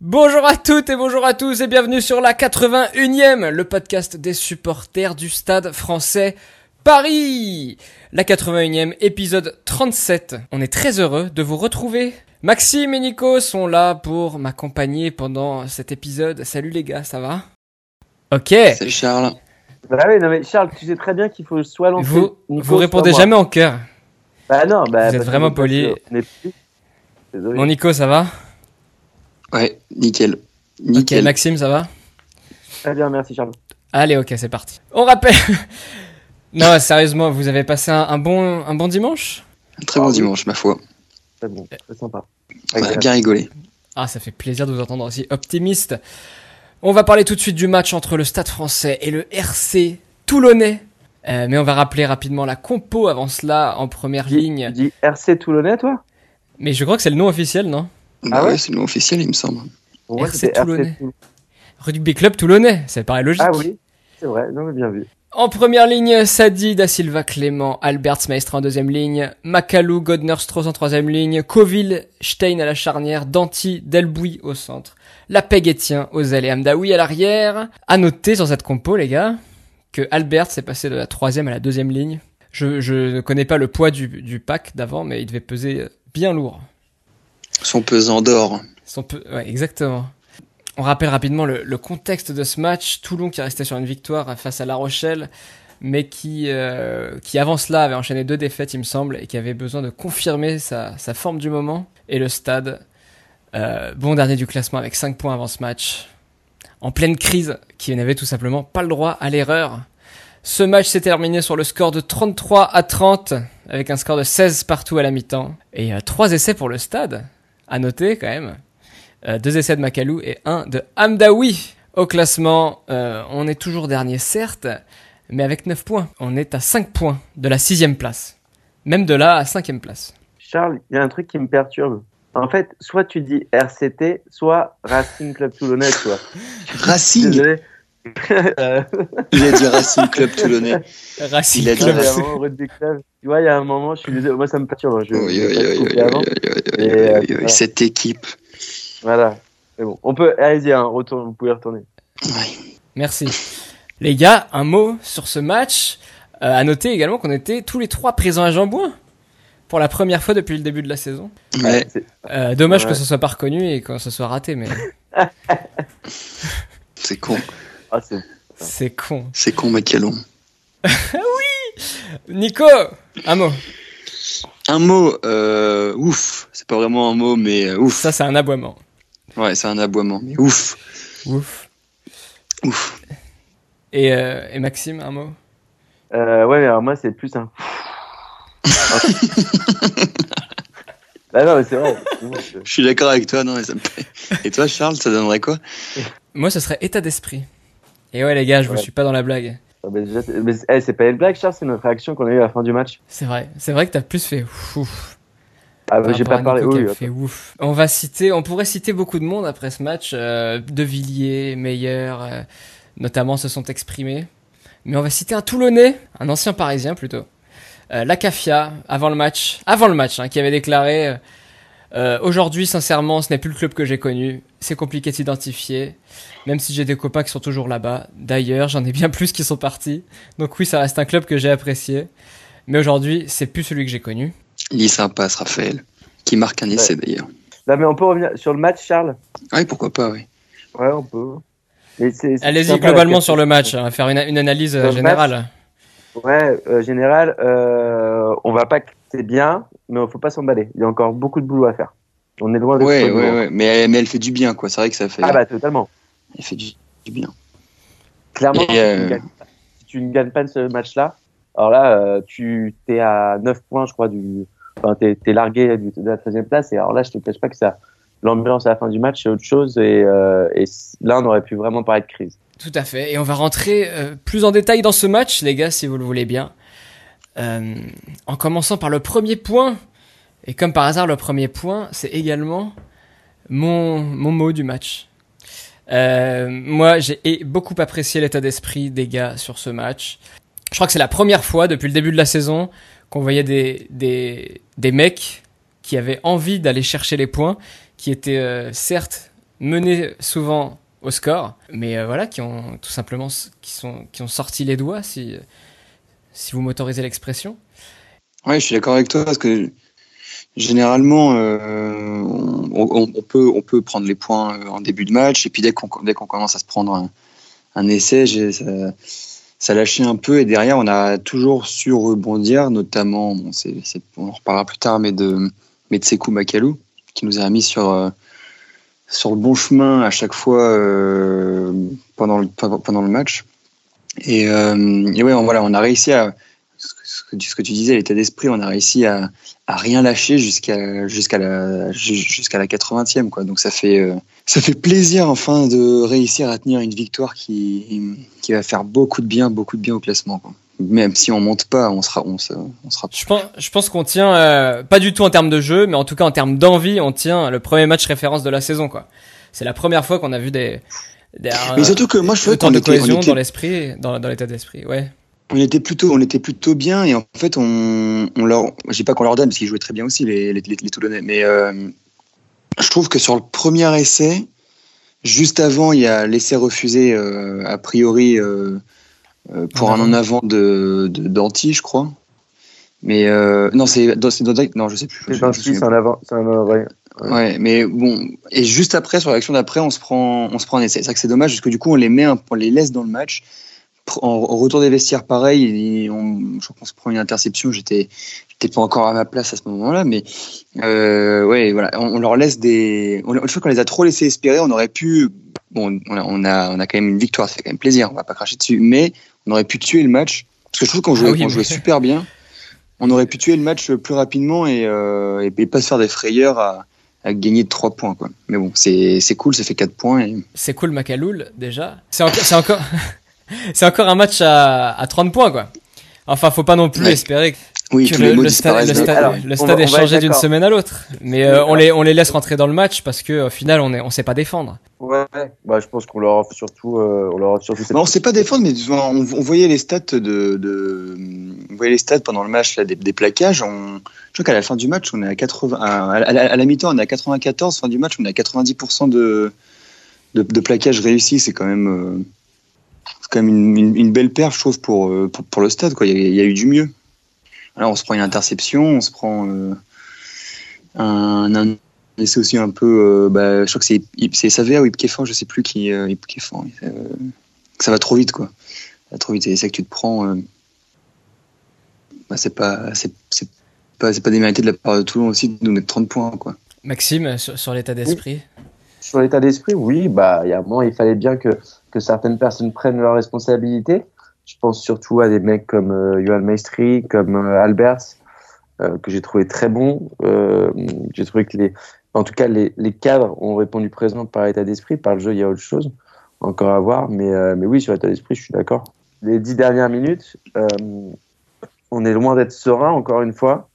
Bonjour à toutes et bonjour à tous et bienvenue sur la 81e, le podcast des supporters du stade français Paris. La 81e épisode 37. On est très heureux de vous retrouver. Maxime et Nico sont là pour m'accompagner pendant cet épisode. Salut les gars, ça va? Ok. Salut Charles. Bah oui, non mais Charles, tu sais très bien qu'il faut soit lancer. Vous, Nico, vous répondez jamais en cœur. Bah non, bah. Vous êtes vraiment poli. Mon Nico, ça va? Ouais, nickel. Ok, Nickel. Maxime, ça va? Très bien, merci Charles. Allez, ok, c'est parti. On rappelle. non, sérieusement, vous avez passé un, un bon, un bon dimanche? Un très bon Ah oui. dimanche, ma foi. Très bon, très sympa. On a Agréable. bien rigolé. Ah, ça fait plaisir de vous entendre aussi optimiste. On va parler tout de suite du match entre le Stade français et le RC Toulonnais. Euh, mais on va rappeler rapidement la compo avant cela en première Tu ligne. dis RC Toulonnais, toi? Mais je crois que c'est le nom officiel, non? Bah ouais ouais, c'est le nom officiel, il me semble. RC Toulonnais. Rugby Club Toulonnais, ça paraît logique. Ah oui, c'est vrai, non mais bien vu. En première ligne, Sadi, Da Silva, Clément, Albert Maestre en deuxième ligne, Makalou, Godner, Strauss en troisième ligne, Coville, Stein à la charnière, Danti, Delbouy au centre, Lapeg Etienne, Ozel et Amdaoui à l'arrière. À noter sur cette compo, les gars, que Albert s'est passé de la troisième à la deuxième ligne. Je, je ne connais pas le poids du, du pack d'avant, mais il devait peser bien lourd. Son pesant d'or. Son. Ouais, exactement. On rappelle rapidement le, le contexte de ce match. Toulon qui restait sur une victoire face à La Rochelle, mais qui, euh, qui avant cela avait enchaîné deux défaites, il me semble, et qui avait besoin de confirmer sa, sa forme du moment. Et le stade, euh, bon dernier du classement avec 5 points avant ce match, en pleine crise, qui n'avait tout simplement pas le droit à l'erreur. Ce match s'est terminé sur le score de 33 à 30, avec un score de 16 partout à la mi-temps, et 3 essais pour le stade. À noter quand même. Euh, deux essais de Makalou et un de Hamdaoui. Au classement, euh, on est toujours dernier certes, mais avec 9 points. On est à 5 points de la sixième place. Même de là à cinquième place. Charles, il y a un truc qui me perturbe. En fait, soit tu dis RCT, soit Racing Club Toulonnais, tu vois. Racing Désolé. Euh, J'ai dit Racing Club Toulonnais. Racing Il a dit il Club. a Racing. club. Tu vois, il y a un moment, je suis désolé. Moi, ça me perturbe. hein. Je, Oui, oui, oui, te oui, couper avant. oui, oui, oui, Et, oui, euh, oui, oui, voilà. Cette équipe. Voilà. Mais bon, on peut. Allez-y, hein, retourne, vous pouvez retourner. Merci. Les gars, un mot sur ce match. Euh, à noter également qu'on était tous les trois présents à Jambouin. Pour la première fois depuis le début de la saison. Ouais. Euh, dommage Ouais. que ce soit pas reconnu et que ce soit raté, mais C'est con. Ah, c'est c'est con. C'est con, Macalon. Nico, un mot. Un mot, euh, ouf. C'est pas vraiment un mot, mais euh, ouf. Ça, c'est un aboiement. Ouais, c'est un aboiement, mais ouf. Ouf. Ouf. Et, euh, et Maxime, un mot? Euh, ouais, mais alors moi, c'est plus un. Bah non, mais c'est vrai. je- suis d'accord avec toi, non, mais ça me plaît. Et toi, Charles, ça donnerait quoi? Moi, ce serait état d'esprit. Et ouais, les gars, je Ouais. suis pas dans la blague. Ah, bah, mais eh, c'est pas une blague, Charles, c'est notre réaction qu'on a eue à la fin du match. C'est vrai. C'est vrai que t'as plus fait ouf. Ah, bah, j'ai pas parlé. Nico Oui, fait ouf. On va citer, on pourrait citer beaucoup de monde après ce match. Euh, de Villiers, Meyer, euh, notamment se sont exprimés. Mais on va citer un Toulonnais, un ancien Parisien plutôt. Euh, Lacafia, avant le match, avant le match, hein, qui avait déclaré euh, euh, Aujourd'hui, sincèrement, ce n'est plus le club que j'ai connu. C'est compliqué de s'identifier, même si j'ai des copains qui sont toujours là-bas. D'ailleurs, j'en ai bien plus qui sont partis. Donc oui, ça reste un club que j'ai apprécié. Mais aujourd'hui, c'est plus celui que j'ai connu. Il est sympa, ce Raphaël. Qui marque un essai, d'ailleurs. Non, mais on peut revenir sur le match, Charles? Ah Oui, pourquoi pas, oui. Ouais, on peut. Allez-y globalement la sur le match, hein, faire une, une analyse euh, le générale. Ouais, euh, général, euh, on va pas que c'est bien, mais il faut pas s'emballer. Il y a encore beaucoup de boulot à faire. On est loin de Ouais, ouais, ouais. Mais, elle- mais elle fait du bien, quoi. C'est vrai que ça fait. Ah bah totalement. Elle fait du, du bien. Clairement, Et, si, tu euh, ne gagnes, si tu ne gagnes pas ce match-là, alors là, euh, tu t'es à 9 points, je crois, du. Enfin, t'es es largué de la 13e place. Et alors là, je te cache pas que ça. L'ambiance à la fin du match, c'est autre chose. Et, et là, on aurait pu vraiment parler de crise. Tout à fait. Et on va rentrer euh, plus en détail dans ce match, les gars, si vous le voulez bien. Euh, en commençant par le premier point. Et comme par hasard, le premier point, c'est également mon, mon mot du match. Euh, moi, j'ai beaucoup apprécié l'état d'esprit des gars sur ce match. Je crois que c'est la première fois depuis le début de la saison qu'on voyait des, des, des mecs qui avaient envie d'aller chercher les points, qui étaient certes menés souvent au score, mais euh, voilà, qui ont tout simplement qui sont, qui ont sorti les doigts, si, si vous m'autorisez l'expression. Ouais, je suis d'accord avec toi parce que généralement, euh, on, peut, on peut prendre les points en début de match et puis dès qu'on qu'on commence à se prendre un, un essai, ça, ça lâchait un peu et derrière on a toujours su rebondir, notamment, bon, c'est on en reparlera plus tard, mais de, mais de Sekou Makalou qui nous a mis sur sur le bon chemin à chaque fois euh, pendant, le, pendant le match. Et, euh, et ouais, on, voilà, on a réussi à, ce que, ce que tu disais, l'état d'esprit, on a réussi à, à rien lâcher jusqu'à la jusqu'à la 80e quoi. Donc ça fait euh, ça fait plaisir enfin de réussir à tenir une victoire qui qui va faire beaucoup de bien, beaucoup de bien au classement même si on monte pas, on sera, on, on sera. Je pense, je pense qu'on tient, euh, pas du tout en termes de jeu, mais en tout cas en termes d'envie, on tient le premier match référence de la saison, quoi. C'est la première fois qu'on a vu des. des mais surtout que moi je trouvais qu'on était, dans l'esprit, dans, dans l'état d'esprit, ouais. On était plutôt, on était plutôt bien et en fait on, on leur, je dis pas qu'on leur donne parce qu'ils jouaient très bien aussi les, les, les, Toulonnais, mais euh, je trouve que sur le premier essai, juste avant il y a l'essai refusé euh, a priori. Euh, pour un en avant de, de Danti, je crois. Mais euh, non, c'est non, je sais plus. C'est Danti, c'est un avant, c'est un ouais. ouais. mais bon, et juste après, sur l'action d'après, on se prend, on se prend un essai. C'est vrai que c'est dommage parce que du coup, on les met, on les laisse dans le match. En, retour des vestiaires, pareil, on, je crois qu'on se prend une interception. J'étais, j'étais pas encore à ma place à ce moment-là, mais euh, ouais, voilà, on, leur laisse des. On, je crois qu'on les a trop laissés espérer. On aurait pu. Bon, on a, on a, on a quand même une victoire, ça fait quand même plaisir. On va pas cracher dessus, mais on aurait pu tuer le match. Parce que je trouve qu'on jouait, ah jouait super bien. On aurait pu tuer le match plus rapidement et, euh, et pas se faire des frayeurs à, à gagner de 3 points. Quoi. Mais bon, c'est cool, ça fait 4 points. Et... C'est cool, Macaloul, déjà. C'est encore un match à, à 30 points, quoi. Enfin, faut pas non plus espérer oui, que le, stade, le, stade, le stade est changé d'une semaine à l'autre. Mais euh, on, les, on les laisse rentrer dans le match parce qu'au final, on ne on sait pas défendre. Ouais, bah, je pense qu'on leur offre surtout. Euh, on, leur offre surtout bah, on sait pas défendre, mais on, on, voyait les stats de, de, on voyait les stats pendant le match là, des, des plaquages. On, je crois qu'à la fin du match, on est à 80, à, à, la, mi-temps, on est à 94. Fin du match, on est à 90% de, de, de plaquages réussis. C'est quand même, euh, c'est quand même une, une, une, belle perf, je trouve, pour, euh, pour, pour le stade. Quoi. Il, y a, il y a eu du mieux. Alors, on se prend une interception, on se prend euh, un, un essai aussi un peu. Euh, bah, je crois que c'est, c'est Savea ou Ipkefan, je sais plus qui. Euh, Ipkefan, euh, ça va trop vite, quoi. Ça va trop vite. C'est ça que tu te prends. Euh, bah, c'est pas. C'est, c'est pas, c'est pas démérité de la part de Toulon aussi de nous mettre 30 points, quoi. Maxime, sur, sur l'état d'esprit? Oui. Sur l'état d'esprit, oui. Bah, il y a un moment, il fallait bien que, que certaines personnes prennent leurs responsabilités. Je pense surtout à des mecs comme euh, Johan Maestri, comme euh, Albers, euh, que j'ai trouvé très bon. Euh, j'ai trouvé que les, en tout cas, les, les, cadres ont répondu présent par l'état d'esprit. Par le jeu, il y a autre chose encore à voir. Mais, mais oui, sur l'état d'esprit, je suis d'accord. Les dix dernières minutes, on est loin d'être serein, encore une fois.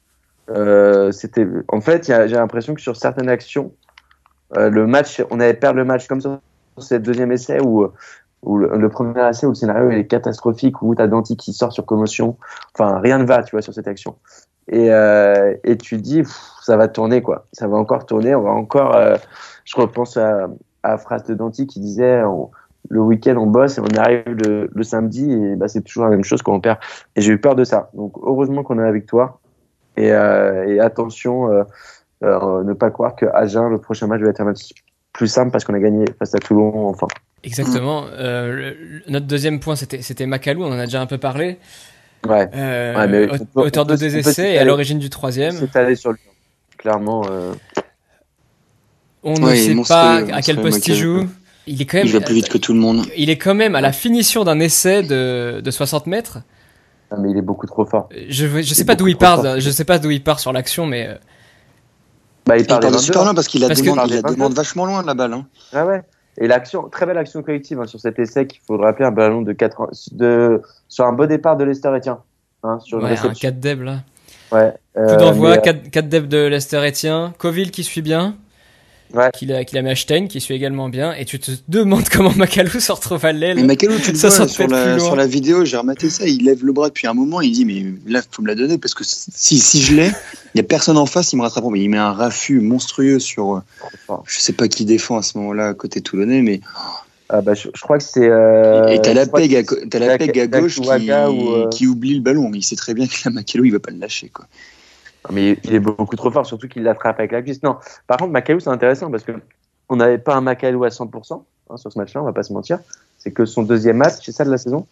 c'était, en fait, j'ai l'impression que sur certaines actions, le match, on avait perdu le match comme ça sur ce deuxième essai où où le, le, premier essai où le scénario est catastrophique, où tu as Danti qui sort sur commotion. Enfin, rien ne va, tu vois, sur cette action. Et, euh, et tu dis, ça va tourner, quoi. Ça va encore tourner. On va encore. Euh, je repense à, à la phrase de Danti qui disait le week-end, on bosse et on arrive le, le samedi et bah, c'est toujours la même chose quand on perd. Et j'ai eu peur de ça. Donc, heureusement qu'on a la victoire. Et, euh, et attention, euh, euh, ne pas croire que Agen, le prochain match, va être un match plus simple parce qu'on a gagné face à Toulon, enfin. Exactement. Euh, le, notre deuxième point, c'était, c'était Macalou, on en a déjà un peu parlé. Ouais. Euh, ouais mais peut, auteur de deux essais et à l'origine du troisième. C'est allé sur lui. Clairement. Euh... On ouais, ne sait pas à quel poste il joue. Il est quand même. Il va plus vite que tout le monde. Il est quand même à la finition d'un essai de, de 60 mètres. Ah, mais il est beaucoup trop fort. Je, je sais pas d'où il part. Fort. Je sais pas d'où il part sur l'action, mais. euh, Bah, il part, il part super loin parce qu'il la demande, que... il la demande vachement loin de la balle. Hein. Ah ouais. Et l'action, très belle action collective hein, sur cet essai qu'il faut rappeler un ballon de 4 de sur un beau départ de Lester Etienne. Hein, sur ouais, un 4 deb là. Ouais. Euh, Coup d'envoi, 4, 4 deb de Lester Etienne. Coville qui suit bien. Ouais. qu'il a, qu'il a mis à Stein, qui suit également bien, et tu te demandes comment Macalou se retrouve à l'aile. Mais Macalou, tu le vois, sur, la, sur la vidéo, j'ai rematé ça, il lève le bras depuis un moment, il dit, mais là, faut me la donner, parce que si, si je l'ai, il y a personne en face, il me rattrape. Mais il met un raffut monstrueux sur, je sais pas qui défend à ce moment-là, à côté Toulonnais, mais. Ah bah, je, crois que c'est. Euh, et t'as la peg à, as la peg à gauche qui, euh, qui, oublie le ballon. Il sait très bien que la Macalou, il va pas le lâcher, quoi. Mais il est beaucoup trop fort, surtout qu'il l'attrape avec la cuisse. Non, par contre, Macalou, c'est intéressant parce que on n'avait pas un Macalou à 100% hein, sur ce match-là, on va pas se mentir. C'est que son deuxième match, c'est ça de la saison.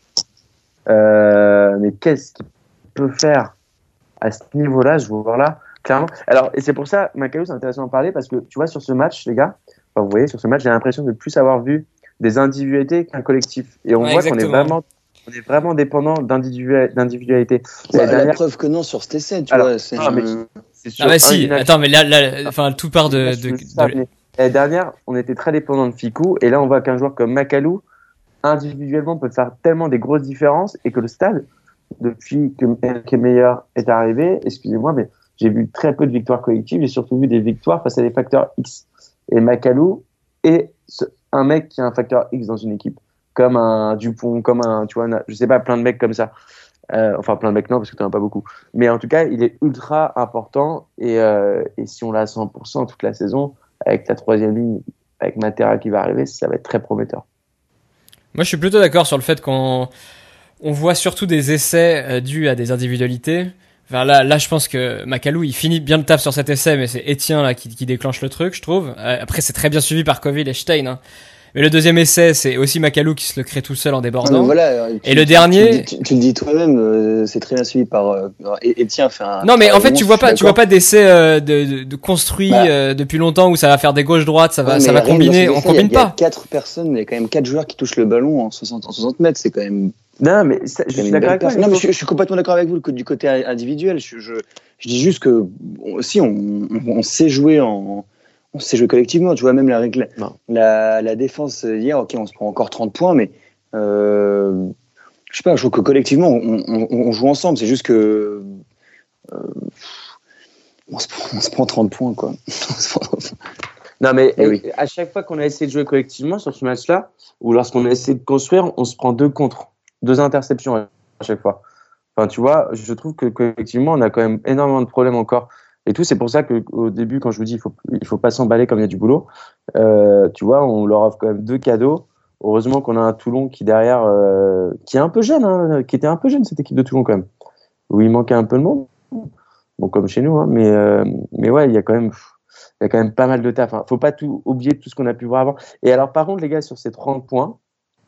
Euh, mais qu'est-ce qu'il peut faire à ce niveau-là Je vois là, clairement. Alors, et c'est pour ça, Macalou, c'est intéressant d'en parler parce que tu vois, sur ce match, les gars, vous voyez, sur ce match, j'ai l'impression de plus avoir vu des individualités qu'un collectif. Et on voit qu'on est vraiment on est vraiment dépendant d'individualité. Bah, la preuve que non sur cet essai, tu vois. C'est ah, mais, ah bah si, attends, mais là, là enfin, tout part de. L'année dernière, on était très dépendant de Ficou, et là, on voit qu'un joueur comme Macalou, individuellement, peut faire tellement des grosses différences, et que le stade, depuis que Meilleur est arrivé, excusez-moi, mais j'ai vu très peu de victoires collectives, j'ai surtout vu des victoires face à des facteurs X. Et Macalou est un mec qui a un facteur X dans une équipe comme un Dupont, comme un, tu vois, je sais pas, plein de mecs comme ça. Euh, enfin, plein de mecs, non, parce que tu n'en as pas beaucoup. Mais en tout cas, il est ultra important. Et, euh, si on l'a à 100% toute la saison, avec la troisième ligne, avec Matera qui va arriver, ça va être très prometteur. Moi, je suis plutôt d'accord sur le fait qu'on on voit surtout des essais euh, dus à des individualités. Là, là, je pense que Macalou, il finit bien le taf sur cet essai, mais c'est Etienne là qui, qui, déclenche le truc, je trouve. après, c'est très bien suivi par Coville et Stein. Hein. Mais le deuxième essai, c'est aussi Macalou qui se le crée tout seul en débordant. voilà, et le dernier, tu, le dis toi-même, euh, c'est très bien suivi par euh, Etienne. Un, non, mais en fait, tu vois pas, tu vois pas d'essai euh, de, de, construit bah. euh, depuis longtemps où ça va faire des gauches droites, ça va, ça va combiner. On combine pas. Il y a quatre personnes, il y a quand même quatre joueurs qui touchent le ballon en 60, en 60 mètres, c'est quand même. Non, mais je suis d'accord avec toi. Non, mais je, suis complètement d'accord avec vous du côté individuel. Je, je, je dis juste que si on, on sait jouer en on s'est joué collectivement. Tu vois, même la, la, la, défense hier, ok, on se prend encore 30 points, mais euh, je sais pas, je trouve que collectivement, on, joue ensemble. C'est juste que. Euh, on, se prend, on, se prend, 30 points, quoi. non, mais eh à chaque fois qu'on a essayé de jouer collectivement sur ce match-là, ou lorsqu'on a essayé de construire, on se prend deux contre, deux interceptions à chaque fois. Enfin, tu vois, je trouve que collectivement, on a quand même énormément de problèmes encore et tout. C'est pour ça qu'au début, quand je vous dis il faut, il faut pas s'emballer comme il y a du boulot, euh, tu vois, on leur offre quand même deux cadeaux. Heureusement qu'on a un Toulon qui derrière, euh, qui est un peu jeune, hein, qui était un peu jeune cette équipe de Toulon quand même, où il manquait un peu de monde. Bon, comme chez nous, hein, mais euh, mais ouais, il y a quand même y a quand même pas mal de taf. Hein. Faut pas tout oublier tout ce qu'on a pu voir avant. Et alors, par contre, les gars, sur ces 30 points,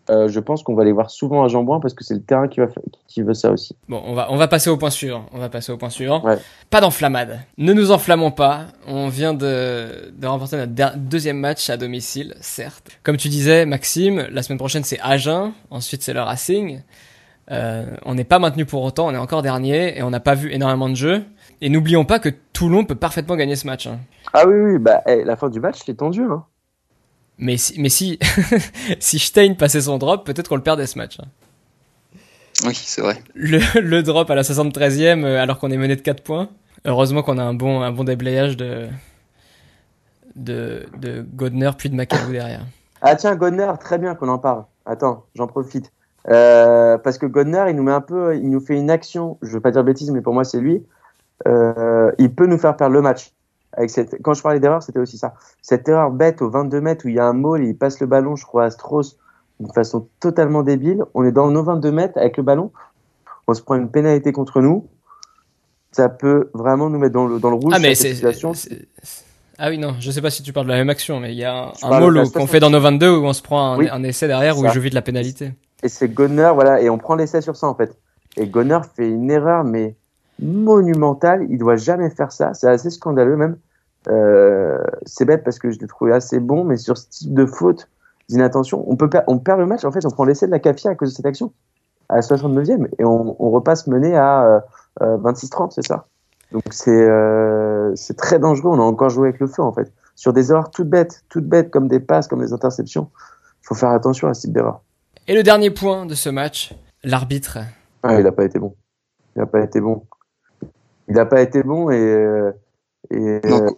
euh, je pense qu'on va les voir souvent à Jambouin parce que c'est le terrain qui, va, qui veut ça aussi. Bon, on va, on va passer au point suivant. On va passer au point suivant. Pas d'enflammade. Ne nous enflammons pas. On vient de, de remporter notre deuxième match à domicile, certes. Comme tu disais, Maxime, la semaine prochaine c'est Agen, ensuite c'est le Racing. Euh, on n'est pas maintenu pour autant, on est encore dernier et on n'a pas vu énormément de jeux. Et n'oublions pas que Toulon peut parfaitement gagner ce match. Hein. Ah oui, oui, bah, eh, la fin du match c'est tendu. Hein. Mais si, mais si, si Stein passait son drop, peut-être qu'on le perdait ce match. Hein. Oui, c'est vrai. Le, le, drop à la 73e, euh, alors qu'on est mené de 4 points. Heureusement qu'on a un bon, un bon déblayage de, de, de Godner puis de Macalou derrière. Ah tiens, Godner, très bien qu'on en parle. Attends, j'en profite. Euh, parce que Godner, il nous met un peu, il nous fait une action, je veux pas dire bêtise, mais pour moi c'est lui. Euh, il peut nous faire perdre le match cette, quand je parlais d'erreur, c'était aussi ça. Cette erreur bête au 22 mètres où il y a un maul et il passe le ballon, je crois, à Strauss d'une façon totalement débile. On est dans nos 22 mètres avec le ballon. On se prend une pénalité contre nous. Ça peut vraiment nous mettre dans le, dans le rouge. Ah, mais c'est. Ah oui, non, je sais pas si tu parles de la même action, mais il y a un, maul qu'on fait dans nos 22 où on se prend un, essai derrière où je vis de la pénalité. Et c'est Gonner, voilà, et on prend l'essai sur ça en fait. Et Gonner fait une erreur, mais monumental. Il doit jamais faire ça. C'est assez scandaleux même. Euh, c'est bête parce que je l'ai trouvé assez bon, mais sur ce type de faute, d'inattention, on peut on perd le match. En fait, on prend l'essai de la Cafia à cause de cette action à la 69e et on, repasse mené à 26-30, euh, c'est ça. Donc c'est euh, c'est très dangereux. On a encore joué avec le feu en fait. Sur des erreurs toutes bêtes, toutes bêtes comme des passes, comme des interceptions, il faut faire attention à ce type d'erreur. Et le dernier point de ce match, l'arbitre. Ah, il n'a pas été bon. Il n'a pas été bon il n'a pas été bon et, euh, et euh,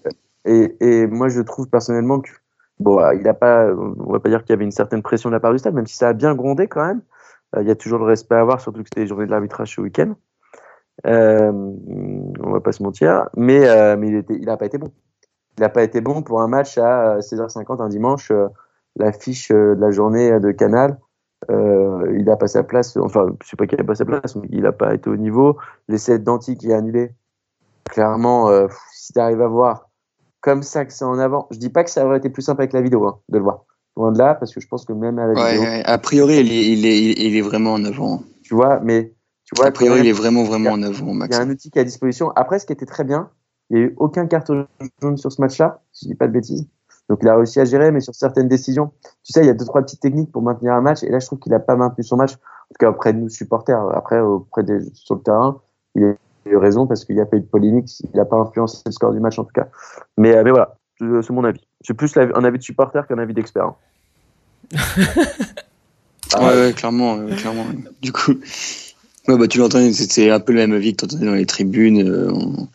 Et, et moi, je trouve personnellement que bon, euh, il a pas, on va pas dire qu'il y avait une certaine pression de la part du stade, même si ça a bien grondé quand même. Il y a toujours le respect à avoir, surtout que c'était les journées de l'arbitrage ce week-end. Euh, on va pas se mentir, mais, euh, mais il, était, il a pas été bon. Il a pas été bon pour un match à 16h50 un dimanche, l'affiche de la journée de Canal. Il a pas sa place, enfin, je sais pas qu'il a pas sa place, mais il a pas été au niveau. L'essai d'Anti qui est annulé. Clairement, euh, si tu arrives à voir comme ça que c'est en avant, je dis pas que ça aurait été plus simple avec la vidéo hein, de le voir. Loin de là, parce que je pense que même à la Ouais, vidéo, ouais, a priori, il est, il, est, il est vraiment en avant. tu vois, mais tu vois, a priori, il est vraiment, vraiment en avant, il Max. y a un outil qui est à disposition. Après, ce qui était très bien, il n'y a eu aucun carton jaune sur ce match-là, si je dis pas de bêtises. Donc il a réussi à gérer, mais sur certaines décisions, tu sais, il y a deux trois petites techniques pour maintenir un match. Et là, je trouve qu'il a pas maintenu son match. En tout cas auprès de nous supporters. Après, auprès des sur le terrain, il a eu raison parce qu'il n'y a pas eu de polémique. Il n'a pas influencé le score du match en tout cas. Mais, euh, mais voilà, c'est c'est mon avis. C'est plus un avis de supporter qu'un avis d'expert. hein. Ouais, ouais, clairement, euh, clairement. Du coup, ouais, bah, tu l'entends, c'était un peu le même avis que tu entendais dans les tribunes. euh, on-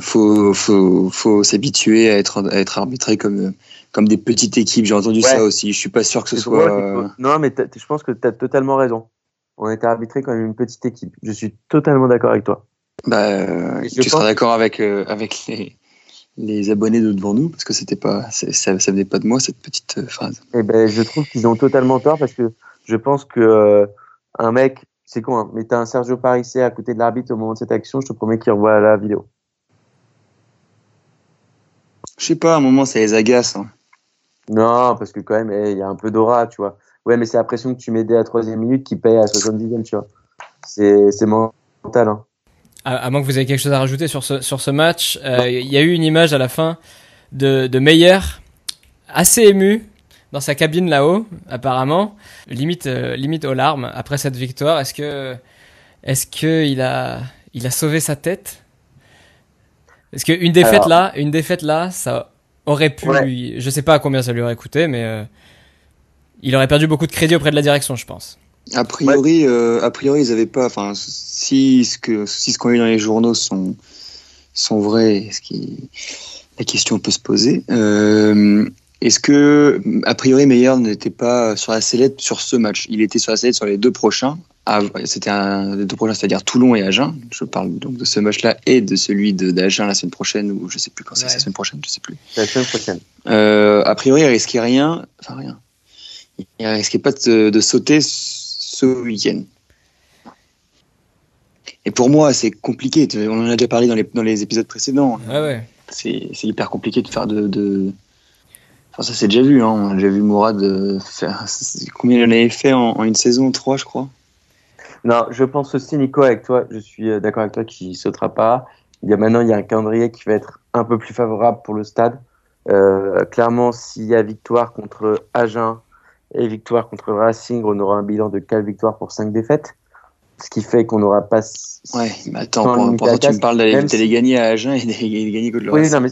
faut, faut, faut s'habituer à être, à être arbitré comme, euh, comme des petites équipes. J'ai entendu Ouais. ça aussi. Je suis pas sûr que ce soit. euh, Non, mais je pense que tu as totalement raison. On été arbitré comme une petite équipe. Je suis totalement d'accord avec toi. bah, Et tu seras d'accord avec, euh, avec les, les abonnés de devant nous parce que c'était pas, ça, ça venait pas de moi cette petite euh, phrase. Eh ben, je trouve qu'ils ont totalement tort parce que je pense que euh, un mec, c'est con, hein, mais t'as un Sergio Parissé à côté de l'arbitre au moment de cette action, je te promets qu'il revoit la vidéo. Je sais pas, à un moment, ça les agace. hein. Non, parce que quand même, eh, il y a un peu d'aura, tu vois. Ouais, mais c'est la pression que tu mets dès la troisième minute qui paye à 70e, tu vois. C'est c'est mental. Hein. À, à moins que vous ayez quelque chose à rajouter sur ce, sur ce match, euh, il y a eu une image à la fin de, de Meyer, assez ému, dans sa cabine là-haut, apparemment, limite, euh, limite aux larmes après cette victoire. Est-ce que, est-ce que il a, il a sauvé sa tête? Est-ce qu'une défaite Alors- là, une défaite là, ça aurait pu, Ouais. lui, je sais pas à combien ça lui aurait coûté, mais euh, il aurait perdu beaucoup de crédit auprès de la direction, je pense. A priori, euh, a priori, ils avaient pas. Enfin, si ce que si ce qu'on a eu dans les journaux sont sont vrais, ce qui la question peut se poser. Euh, Est-ce que a priori Meyer n'était pas sur la sellette sur ce match? Il était sur la sellette sur les deux prochains. Ah, C'était un les deux prochains, c'est-à-dire Toulon et Agen. Je parle donc de ce match-là et de celui de d'Agen la semaine prochaine ou je sais plus quand c'est la semaine prochaine, je sais plus. La semaine prochaine. Euh, a priori, il risquait rien. Enfin, rien. Il risquait pas de, de sauter ce week-end. Et pour moi, c'est compliqué. On en a déjà parlé dans les, dans les épisodes précédents. Ouais. C'est c'est hyper compliqué de faire de. de... Enfin, ça, c'est déjà vu. Hein. On a déjà vu Mourad euh, faire. Combien il en avait fait en, en une saison? Trois, je crois. Non, je pense aussi, Nico, avec toi, je suis euh, d'accord avec toi qu'il ne sautera pas. Il y a maintenant, il y a un calendrier qui va être un peu plus favorable pour le stade. Euh, clairement, s'il y a victoire contre Agen et victoire contre Racing, on aura un bilan de 4 victoires pour 5 défaites. Ce qui fait qu'on n'aura pas. Ouais, mais attends, à ça, tu me parles d'aller si- gagner à Agen et d'aller gagner contre le Oui, Racing. non, mais,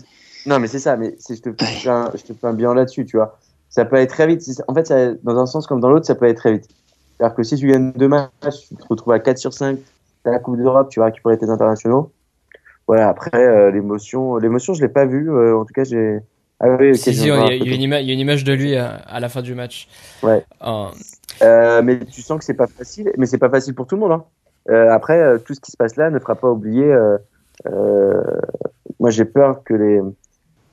non, mais c'est ça. Mais c'est- je, te fais un, je te fais un bilan là-dessus, tu vois. Ça peut aller très vite. Si- En fait, ça- dans un sens comme dans l'autre, ça peut aller très vite. C'est-à-dire que si tu gagnes deux matchs, tu te retrouves à 4 sur 5, tu as la Coupe d'Europe, tu vas récupérer tes internationaux. Voilà, après, euh, l'émotion, l'émotion, je l'ai pas vue. euh, en tout cas, j'ai. Ah oui, Si, si, il y, a une ima- il y a une image de lui à, à la fin du match. Ouais. En- Euh, mais tu sens que c'est pas facile, mais c'est pas facile pour tout le monde. Hein. Euh, après, euh, tout ce qui se passe là ne fera pas oublier. euh, euh, moi, j'ai peur que les,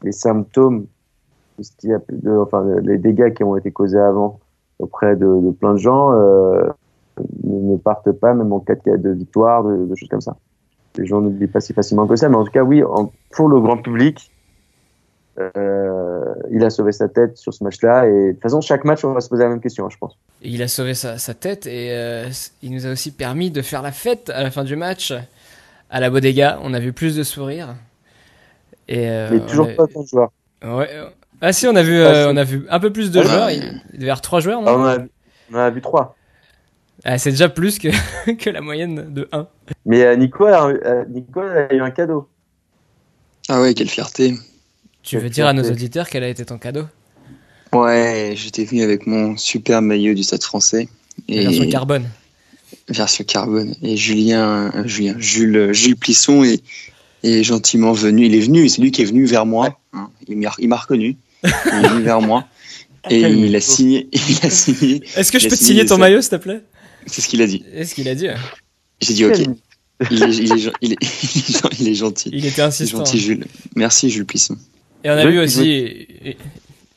les symptômes, ce qu'il y a de, enfin, les dégâts qui ont été causés avant auprès de, de plein de gens euh, ne, partent pas, même en cas de, de victoire, de, de choses comme ça. Les gens n'oublient pas si facilement que ça, mais en tout cas, oui, en- pour le grand public, euh, il a sauvé sa tête sur ce match-là. Et de toute façon, chaque match, on va se poser la même question, hein, je pense. Et il a sauvé sa, sa tête et euh, il nous a aussi permis de faire la fête à la fin du match à la Bodega. On a vu plus de sourires. Et euh, Mais toujours a- pas autant de joueurs. Ouais. Ah si, on a vu, Ah, euh, on a vu un peu plus de Ouais. joueurs. Il il devait y avoir trois joueurs, Ah, non on, en a, on en a vu trois. Ah, C'est déjà plus que, que la moyenne de 1. Mais euh, Nico, a, euh, Nico a eu un cadeau. Ah ouais, quelle fierté. Tu veux dire à nos auditeurs quel a été ton cadeau? Ouais, j'étais venu avec mon super maillot du Stade français. Version carbone. version carbone. Et Julien, euh, Julien, Jules, Jules Plisson et est gentiment venu. Il est venu, c'est lui qui est venu vers moi. Hein. Il m'a reconnu. Il est venu vers moi. Et il a signé. Il a signé. Est-ce que je peux te signer ton ça. maillot, s'il te plaît? C'est ce qu'il a dit. Est-ce qu'il a dit J'ai dit ok. Il est, il est, il est, il est gen- il est gentil. Il était C'est insistant. gentil, Jules. Merci, Jules Plisson. Et on a Je- vu je- aussi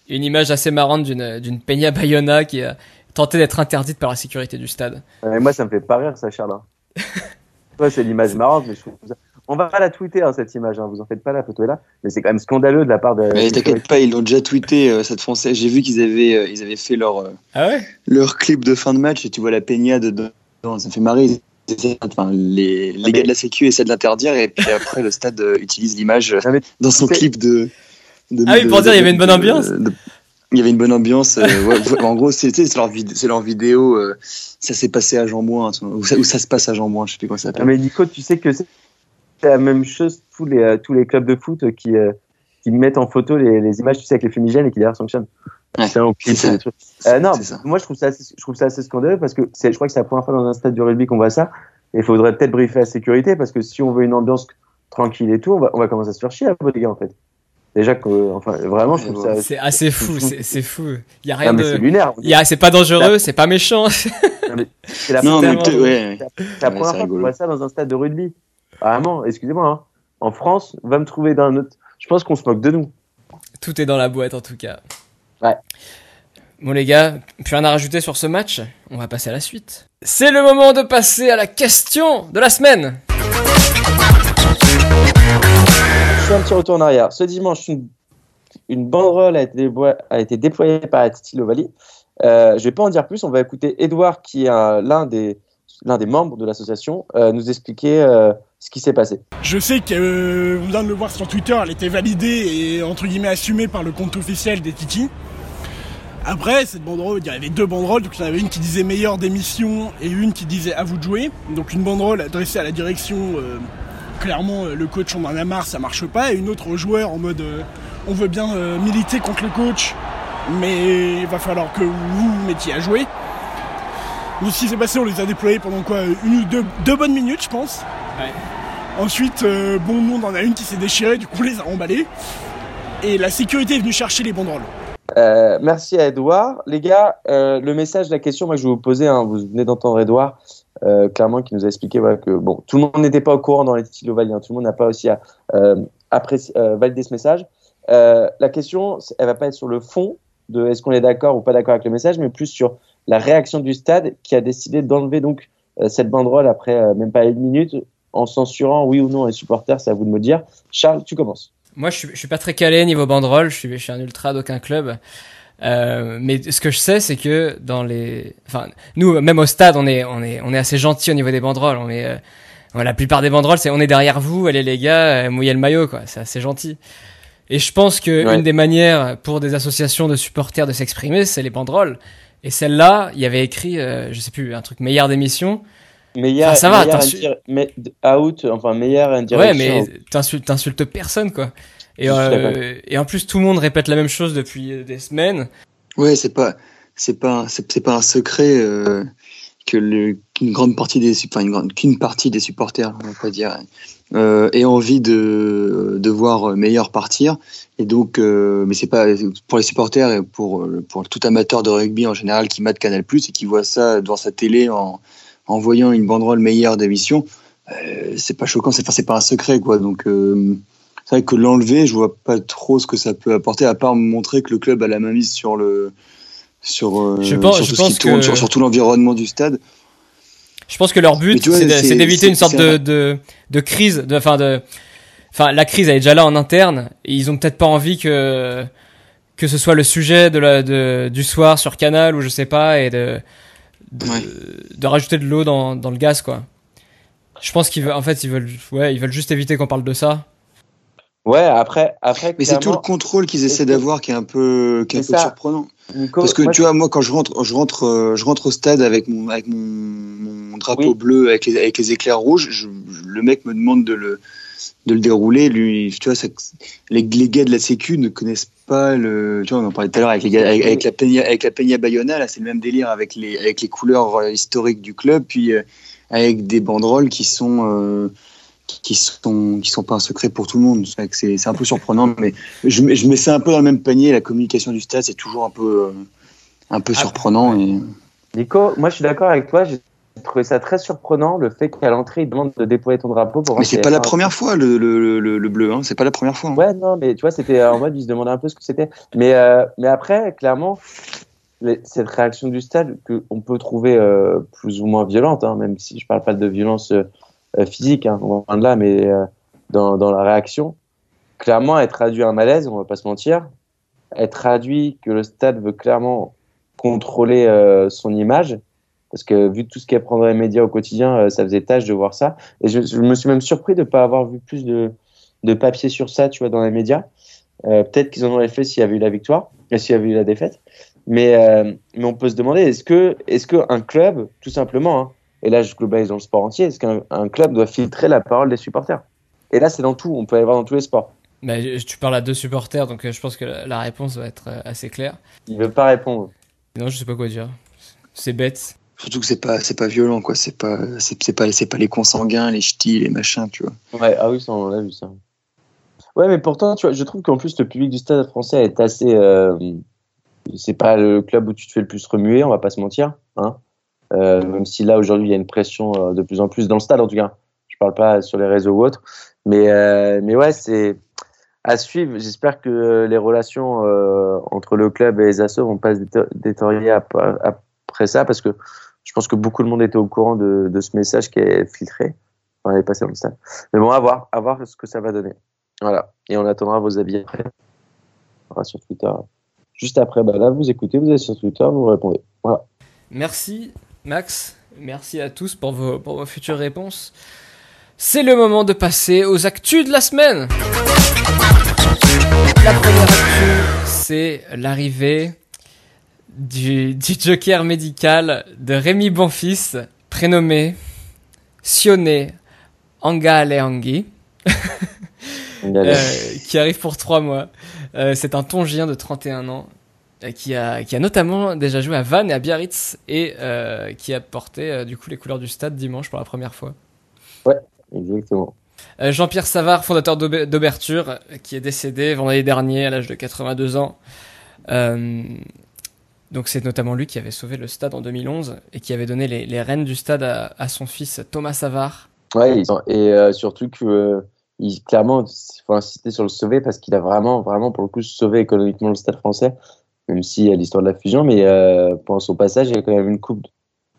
une image assez marrante d'une d'une Peña Bayona qui a tenté d'être interdite par la sécurité du stade. Moi, ça me fait pas rire, ça, Charles. hein. Ouais, c'est l'image marrante, mais je trouve ça. On va pas la tweeter, hein, cette image. Hein. Vous en faites pas, la photo est là. Mais c'est quand même scandaleux de la part de. Mais t'inquiète pas, ils l'ont déjà tweeté, euh, cette française. J'ai vu qu'ils avaient, euh, ils avaient fait leur, euh, Ah ouais? leur clip de fin de match et tu vois la Peña dedans. Ça me fait marrer. Enfin, les, les gars de la Sécu essaient de l'interdire et puis après le stade euh, utilise l'image euh, mais dans son clip de. De- Ah oui, pour de- dire, il y avait une bonne ambiance. de- Il y avait une bonne ambiance. euh, ouais, en gros, c'est leur, vid- c'est leur vidéo. euh, ça s'est passé à Jean Bouin, ou ça, se passe à Jean Bouin, je sais plus comment ça s'appelle. mais Nico, tu sais que c'est la même chose tous les, euh, tous les clubs de foot qui, euh, qui mettent en photo les, les images, tu sais, avec les fumigènes et qui derrière sanctionnent. Ouais, C'est. Euh, non, moi je trouve ça, assez, je trouve ça assez scandaleux parce que c'est, je crois que c'est la première fois dans un stade du rugby qu'on voit ça. Et il faudrait peut-être briefer la sécurité parce que si on veut une ambiance tranquille et tout, on va, on va commencer à se faire chier, hein, les gars, en fait. Déjà que, enfin, vraiment, je trouve Ouais, ça. C'est assez fou, c'est fou. Il y a rien Non, mais c'est de. lunaire. il y a- C'est pas dangereux, c'est pas méchant. C'est la, Non, mais ouais, ouais. c'est la Ouais, première c'est fois qu'on voit ça dans un stade de rugby. Vraiment, excusez-moi. hein. En France, va me trouver dans un autre. Je pense qu'on se moque de nous. Tout est dans la boîte en tout cas. Ouais. Bon les gars, plus rien à rajouter sur ce match. On va passer à la suite. C'est le moment de passer à la question de la semaine. Je fais un petit retour en arrière. Ce dimanche, une, une banderole a été, dévo- a été déployée par Titi Lovali. Euh, je vais pas en dire plus. On va écouter Edouard, qui est un- l'un des, membres de l'association, euh, nous expliquer euh, ce qui s'est passé. Je sais que vous venez de le voir sur Twitter, elle était validée et entre guillemets assumée par le compte officiel des Titi. Après, cette banderole, il y avait deux banderoles, donc il y en avait une qui disait meilleure d'émission et une qui disait à vous de jouer. Donc une banderole adressée à la direction, clairement euh, le coach on en a marre, ça marche pas, et une autre aux joueurs en mode euh, on veut bien euh, militer contre le coach, mais il va falloir que vous vous mettiez à jouer. Donc ce qui s'est passé, on les a déployés pendant quoi Une ou deux, deux bonnes minutes, je pense. Ensuite, euh, bon, nous, on en a une qui s'est déchirée, du coup, on les a emballés. Et la sécurité est venue chercher les banderoles. Euh, merci à Edouard. Les gars, euh, le message, la question, moi je vais vous poser, hein, vous venez d'entendre Edouard, euh, clairement, qui nous a expliqué que bon, tout le monde n'était pas au courant dans les Titi Lovali, hein, tout le monde n'a pas aussi à, euh, euh, ce message. La question, elle va pas être sur le fond de est-ce qu'on est d'accord ou pas d'accord avec le message, mais plus sur la réaction du stade qui a décidé d'enlever donc cette banderole après même pas une minute en censurant oui ou non les supporters, c'est à vous de me dire. Charles, tu commences. Moi, je suis, suis pas très calé niveau banderole. Je suis, je suis un ultra d'aucun club. Euh, mais ce que je sais, c'est que dans les, enfin, nous, même au stade, on est, on est, on est assez gentil au niveau des banderoles. On est, euh, ouais, la plupart des banderoles, c'est on est derrière vous, allez les gars, euh, mouillez le maillot, quoi. C'est assez gentil. Et je pense que Ouais. une des manières pour des associations de supporters de s'exprimer, c'est les banderoles. Et celle-là, il y avait écrit, euh, je sais plus, un truc meilleur d'émission. Meilleur, Enfin, ça va, meilleur indir- mais- out, enfin meilleur Ouais, indirection. mais t'insultes, t'insultes personne, quoi. Et, euh, et en plus, tout le monde répète la même chose depuis euh, des semaines. Ouais, c'est pas, c'est pas, c'est c'est pas un secret euh, que le, qu'une grande partie des, enfin une grande, qu'une partie des supporters, on va dire, euh, ait envie de, de voir meilleur partir. Et donc, euh, mais c'est pas pour les supporters et pour pour tout amateur de rugby en général qui mate Canal Plus et qui voit ça devant sa télé en, en voyant une banderole meilleure d'émission, euh, c'est pas choquant, c'est, enfin, c'est pas un secret quoi. Donc euh, c'est vrai que l'enlever, je vois pas trop ce que ça peut apporter, à part montrer que le club a la main mise sur le sur, euh, Je pense- sur je tout ce qui tourne, que- sur, sur tout l'environnement du stade. Je pense que leur but, c'est d'éviter une sorte de, de, de crise, de, enfin de, enfin la crise elle est déjà là en interne et ils ont peut-être pas envie que que ce soit le sujet de la de, du soir sur Canal ou je sais pas et de de, Ouais. de rajouter de l'eau dans, dans le gaz quoi. Je pense qu'ils veulent, en fait ils veulent, ouais ils veulent juste éviter qu'on parle de ça. Ouais, après, après Mais c'est tout le contrôle qu'ils essaient d'avoir qui est un peu, qui est un C'est peu ça. surprenant. Nico, Parce que moi, tu vois, moi quand je rentre, je rentre, euh, je rentre au stade avec mon, avec mon, mon drapeau Oui. bleu avec les, avec les éclairs rouges, je- je- le mec me demande de le, de le dérouler. Lui, tu vois, ça, les, les gars de la Sécu ne connaissent pas le. Tu vois, on en parlait tout à l'heure avec les gars, avec, avec la Peña, avec la Peña Bayona. Là, c'est le même délire avec les, avec les couleurs euh, historiques du club, puis euh, avec des banderoles qui sont, euh, qui sont qui sont pas un secret pour tout le monde. C'est c'est un peu surprenant, mais je, mets- je mets ça un peu dans le même panier. La communication du stade, c'est toujours un peu euh, un peu Ah, surprenant. Et... Nico, moi je suis d'accord avec toi. J'ai trouvé ça très surprenant le fait qu'à l'entrée, ils demandent de déployer ton drapeau. Pour Mais c'est pas la première fois le le, le, le bleu. Hein. C'est pas la première fois. hein. Ouais, non, mais tu vois, c'était en mode, ils se demandaient un peu ce que c'était. Mais, euh, mais après, clairement, cette réaction du stade que on peut trouver euh, plus ou moins violente, hein, même si je parle pas de violence euh, euh, physique, hein, loin là, mais euh, dans, la réaction, clairement, elle traduit un malaise, on va pas se mentir. Elle traduit que le stade veut clairement contrôler euh, son image. Parce que vu tout ce qu'elle prend dans les médias au quotidien, euh, ça faisait tâche de voir ça. Et je, me suis même surpris de ne pas avoir vu plus de, de papier sur ça, tu vois, dans les médias. Euh, Peut-être qu'ils en auraient fait s'il y avait eu la victoire et s'il y avait eu la défaite. Mais, euh, on peut se demander, est-ce que, qu'un club, tout simplement, hein, et là je globalise dans le sport entier, est-ce qu'un un club doit filtrer la parole des supporters Et là, c'est dans tout, on peut aller voir dans tous les sports. Mais tu parles à deux supporters, donc euh, je pense que la, réponse va être euh, assez claire. Il veut pas répondre. Non, je sais pas quoi dire. C'est bête. Surtout que c'est pas c'est pas violent quoi. C'est pas c'est c'est pas c'est pas les consanguins, les ch'tis, les machins, tu vois. Ouais, ah oui, ça, on l'a vu ça. Ouais, mais pourtant, tu vois, je trouve qu'en plus, le public du stade français est assez. euh, c'est pas le club où tu te fais le plus remuer, on va pas se mentir. Hein. Euh, même si là, aujourd'hui, il y a une pression euh, de plus en plus dans le stade, en tout cas. Je parle pas sur les réseaux ou autres. Mais, euh, mais ouais, c'est à suivre. J'espère que les relations entre le club et les assos vont pas se dété- détériorer ap- après ça, parce que je pense que beaucoup de monde était au courant de, ce message qui est filtré. Enfin, est passé dans le stade. Mais bon, à voir, à voir ce que ça va donner. Voilà. Et on attendra vos avis après. Sur Twitter. Juste après, bah là, vous écoutez, vous êtes sur Twitter, vous répondez. Voilà. Merci Max, merci à tous pour vos, pour vos futures réponses. C'est le moment de passer aux actus de la semaine. La première actu, c'est l'arrivée du, du joker médical de Rémi Bonfils, prénommé Sioné Angaleangui, euh, qui arrive pour trois mois. Euh, c'est un Tongien de 31 ans qui a, qui a notamment déjà joué à Vannes et à Biarritz et euh, qui a porté euh, du coup les couleurs du stade dimanche pour la première fois. Exactement. Euh, Jean-Pierre Savard, fondateur euh, qui est décédé vendredi dernier à l'âge de 82 ans. Euh, donc c'est notamment lui qui avait sauvé le stade en 2011 et qui avait donné les, les rênes du stade à, à son fils Thomas Savard. Ouais, et euh, surtout que euh, il, clairement, il faut insister sur le sauver parce qu'il a vraiment, vraiment pour le coup sauvé économiquement le Stade Français, même s'il y a l'histoire de la fusion, mais euh, pendant son passage, il y a quand même une coupe,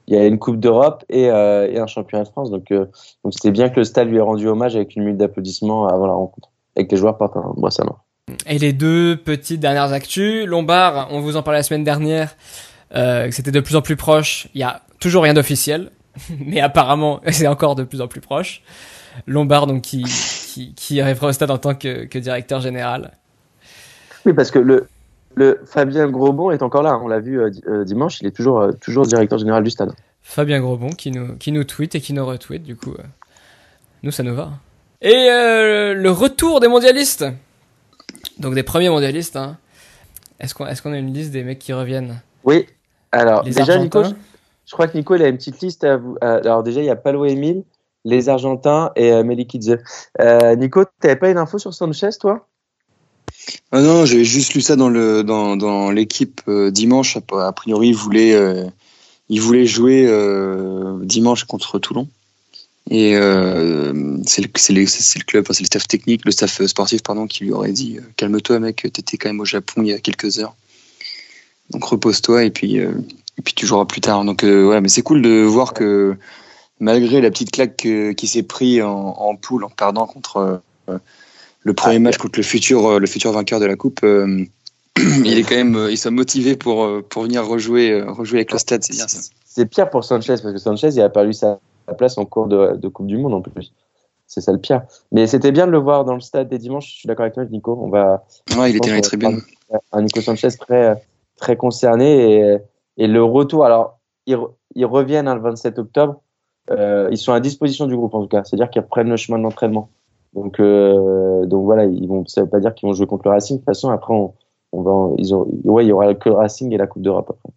il y a une coupe d'Europe et, euh, et un championnat de France, donc euh, donc c'était bien que le Stade lui ait rendu hommage avec une minute d'applaudissements avant la rencontre, que les joueurs partent un bois noir. Et les deux petites dernières actus, Lombard, on vous en parlait la semaine dernière, euh, que c'était de plus en plus proche. Il y a toujours rien d'officiel, mais apparemment c'est encore de plus en plus proche. Lombard donc qui qui, qui arrivera au stade en tant que, que directeur général. Oui, parce que le le Fabien Grosbon est encore là, on l'a vu euh, euh, dimanche, il est toujours euh, toujours directeur général du Stade. Fabien Grosbon qui nous qui nous tweet et qui nous retweet du coup. euh, nous ça nous va. Et le retour des mondialistes. Donc des premiers mondialistes. Hein. Est-ce qu'on a une liste des mecs qui reviennent? Oui. Alors Les déjà Nico, Argentins? Je crois que Nico, il a une petite liste à vous. Alors déjà, il y a Palo Emile, les Argentins et Melikidze. Nico, t'avais pas une info sur Sanchez, toi? Ah non, j'avais juste lu ça dans l'équipe euh, dimanche. A priori, il voulait euh, jouer euh, dimanche contre Toulon. Et c'est le club, c'est le staff technique, le staff sportif pardon, qui lui aurait dit calme-toi mec, t'étais quand même au Japon il y a quelques heures. Donc repose-toi et puis tu joueras plus tard. Donc ouais, mais c'est cool de voir que malgré la petite claque que- qui s'est pris en, en poule en perdant contre le premier Ah, match contre le futur euh, le futur vainqueur de la coupe, euh, il est quand même euh, il s'est motivé pour euh, pour venir rejouer rejouer avec le stade, c'est bien ça. C'est pire pour Sanchez parce que Sanchez, il a perdu sa place en cours de, de Coupe du Monde en plus. C'est ça le pire. Mais c'était bien de le voir dans le stade des dimanches. Je suis d'accord avec toi, Nico. On va Ouais, il était dans les tribunes. un Nico Sanchez très très concerné et, et le retour. Alors ils, ils reviennent hein, le 27 octobre. Euh, ils sont à disposition du groupe en tout cas. C'est-à-dire qu'ils reprennent le chemin de l'entraînement. Donc euh, donc voilà, ils vont. Ça veut pas dire qu'ils vont jouer contre le Racing. De toute façon, après on, on va. en- Ils ont, ouais, il y aura que le Racing et la Coupe d'Europe après.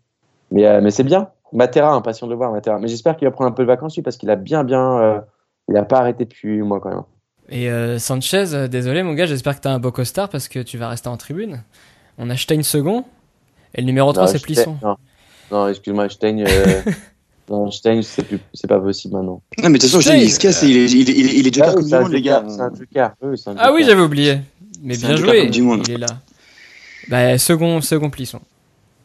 Mais euh, mais c'est bien. Matera, impatient de le voir Matera. Mais j'espère qu'il va prendre un peu de vacances lui parce qu'il a bien bien euh, il a pas arrêté depuis 8 mois quand même. Et Sanchez, désolé mon gars, j'espère que t'as un beau costard parce que tu vas rester en tribune. On a Stein second et le numéro 3 Non, c'est Plisson. Non, non excuse-moi, Stein. euh, non, Stein, c'est plus, c'est pas possible maintenant. Non, mais de toute façon, il se casse, il est, il est, il est, il est déjà Ah comme du monde, les gars. joker, C'est un joker. Oui, c'est un Ah oui, j'avais oublié. Mais C'est bien joué, du monde. il est là. Bah, second, second Plisson.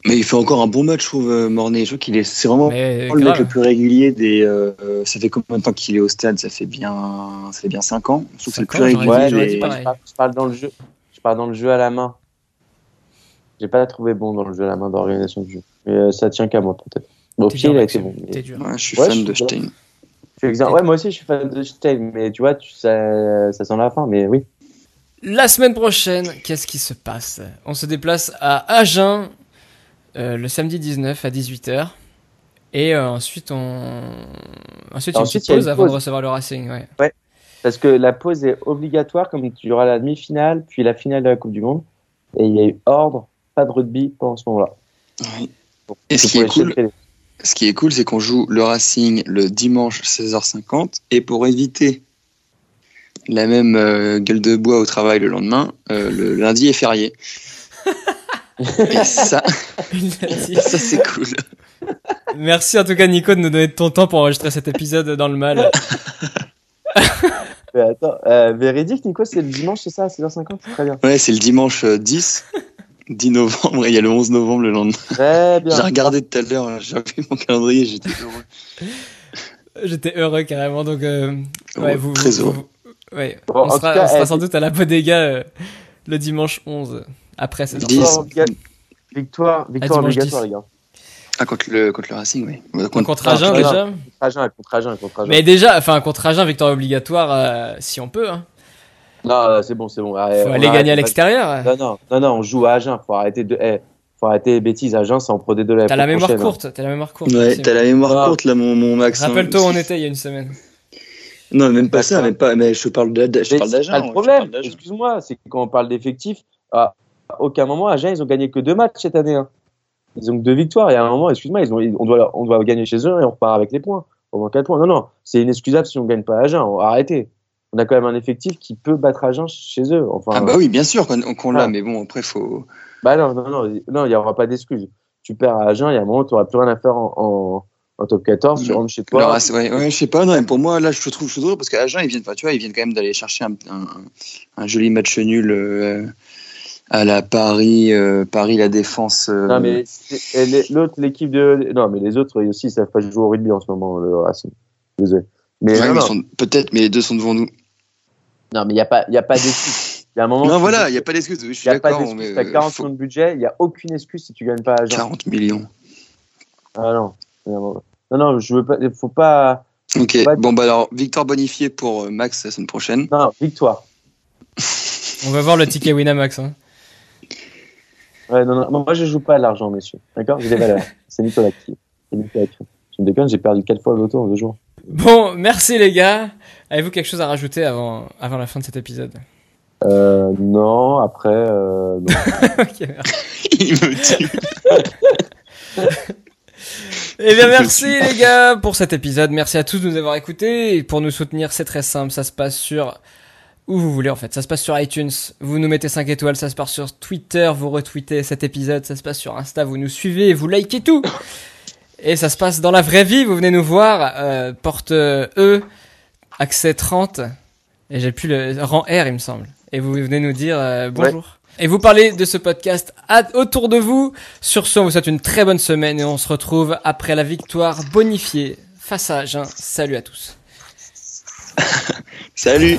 Mais il fait encore un bon match, je trouve, euh, Mornay. Je trouve qu'il est, c'est vraiment Mais le mec le plus régulier des. euh, euh, ça fait combien de temps qu'il est au stade? Ça fait bien, ça fait bien 5 ans. Je trouve que c'est le plus ans, régulier. Ouais, parle, je parle dans le jeu. Je parle dans le jeu à la main. J'ai pas trouvé bon dans le jeu à la main d'organisation du jeu. Mais euh, ça tient qu'à moi peut-être. Bon, au T'es pied, dur. Ouais, je suis Ouais, fan je de Stein. Ouais, moi aussi, je suis fan de Stein, mais tu vois, tu, ça, ça sent la fin, mais oui. La semaine prochaine, qu'est-ce qui se passe? On se déplace à Agen euh, le samedi 19 à 18h. Et euh, ensuite, on. Ensuite, une Ensuite, a pause une avant de pause. recevoir le Racing. Ouais. Parce que la pause est obligatoire, comme il y aura la demi-finale, puis la finale de la Coupe du Monde. Et il y a eu ordre, pas de rugby pendant ce moment-là. Ouais. Et ce qui est cool. Ce qui est cool, c'est qu'on joue le Racing le dimanche 16h50 et pour éviter la même euh, gueule de bois au travail le lendemain, euh, le lundi est férié. et ça, ça c'est cool. Merci en tout cas, Nico, de nous donner de ton temps pour enregistrer cet épisode dans le mal. Mais attends, euh, véridique, Nico, c'est le dimanche, c'est ça, à 16h50 Très bien. Ouais, c'est le dimanche euh, 10, 10 novembre et il y a le 11 novembre le lendemain. Très bien. J'ai regardé tout à l'heure, j'ai vu mon calendrier, j'étais heureux. J'étais heureux carrément, donc. euh, ouais, vous, très vous- heureux. vous- ouais. Bon, on sera, tout cas, on sera eh, sans doute à la bodega euh, le dimanche 11 après cette. Victoire, victoire, victoire dimanche obligatoire, 10. les gars. Ah, contre le, contre le Racing, oui. Contre- Contre Agen Ah, déjà. Contre Agen, contre Agen, contre Agen. Mais déjà, enfin contre Agen, victoire obligatoire euh, si on peut. Hein. Non, euh, c'est bon, c'est bon. Faut Allez, on aller gagner à l'extérieur. Non, non, non, non, on joue à Agen. Faut arrêter de, eh, faut arrêter les bêtises. Agen, c'est en Pro D2 la T'as la mémoire hein. courte. T'as la mémoire courte. Ouais, t'as la mémoire Ah. courte là, mon, mon Max. hein. Rappelle-toi où on était il y a une semaine. Non, même pas ça, même pas. Mais je parle de, je d'Agen. pas je problème, excuse-moi, c'est que quand on parle d'effectifs, à aucun moment, Agen, ils ont gagné que deux matchs cette année. hein. Ils ont que deux victoires et à un moment, excuse-moi, ils ont, ils- on, doit, on doit gagner chez eux et on repart avec les points. Au moins 4 points. Non, non, c'est inexcusable si on gagne pas Agen. Arrêtez. On a quand même un effectif qui peut battre Agen chez eux. Enfin, Ah bah oui, bien sûr qu'on l'a, Ah. mais bon, après, faut. Bah non, non, non, non, il n'y aura pas d'excuse. Tu perds à Agen, il y a un moment, tu n'auras plus rien à faire en, en, en top 14, tu rentres chez toi. Racing- ouais, ouais, je sais pas, non, mais pour moi, là, je trouve, je trouve parce qu'à Agen, ils viennent, tu vois, ils viennent quand même d'aller chercher un, un, un joli match nul euh, à la Paris, euh, Paris, la défense. euh, Non, mais l'autre, l'équipe de. Non, mais les autres, ils aussi, ils savent pas jouer au rugby en ce moment, le Racing. Désolé. Mais ouais, mais sont- peut-être, mais les deux sont devant nous. Non, mais il n'y a pas, il y a pas d'excuse. Il y a un moment. Non, voilà, il n'y a pas d'excuse. Je Il suis n'y a pas d'accord. Tu as euh, 40 faut- millions de budget, il n'y a aucune excuse si tu gagnes pas à Agen. 40 millions. Ah non. Non, non, je veux pas. Il faut pas. Ok, bon, bah alors, victoire bonifiée pour euh, Max la semaine prochaine. Non, victoire. On va voir le ticket Winamax. Hein. Ouais, non, non, moi, je joue pas à l'argent, messieurs. D'accord? J'ai des valeurs. C'est Nicolas qui. C'est Nicolas qui. Je me déconne, j'ai perdu 4 fois le loto en deux jours. Bon, merci les gars. Avez-vous quelque chose à rajouter avant, avant la fin de cet épisode? Euh, non, après, euh, non. Ok, merci. Il me tue. Eh bien, merci les gars pour cet épisode. Merci à tous de nous avoir écoutés. Et pour nous soutenir, c'est très simple. Ça se passe sur où vous voulez en fait. Ça se passe sur iTunes. Vous nous mettez 5 étoiles. Ça se passe sur Twitter. Vous retweetez cet épisode. Ça se passe sur Insta. Vous nous suivez. Vous likez tout. Et ça se passe dans la vraie vie. Vous venez nous voir. euh, porte euh, E. Accès 30. Et j'ai plus le rang R, il me semble. Et vous venez nous dire euh, bonjour. Et vous parlez de ce podcast à- autour de vous. Sur ce, on vous souhaite une très bonne semaine et on se retrouve après la victoire bonifiée face à Agen. Salut à tous. Salut.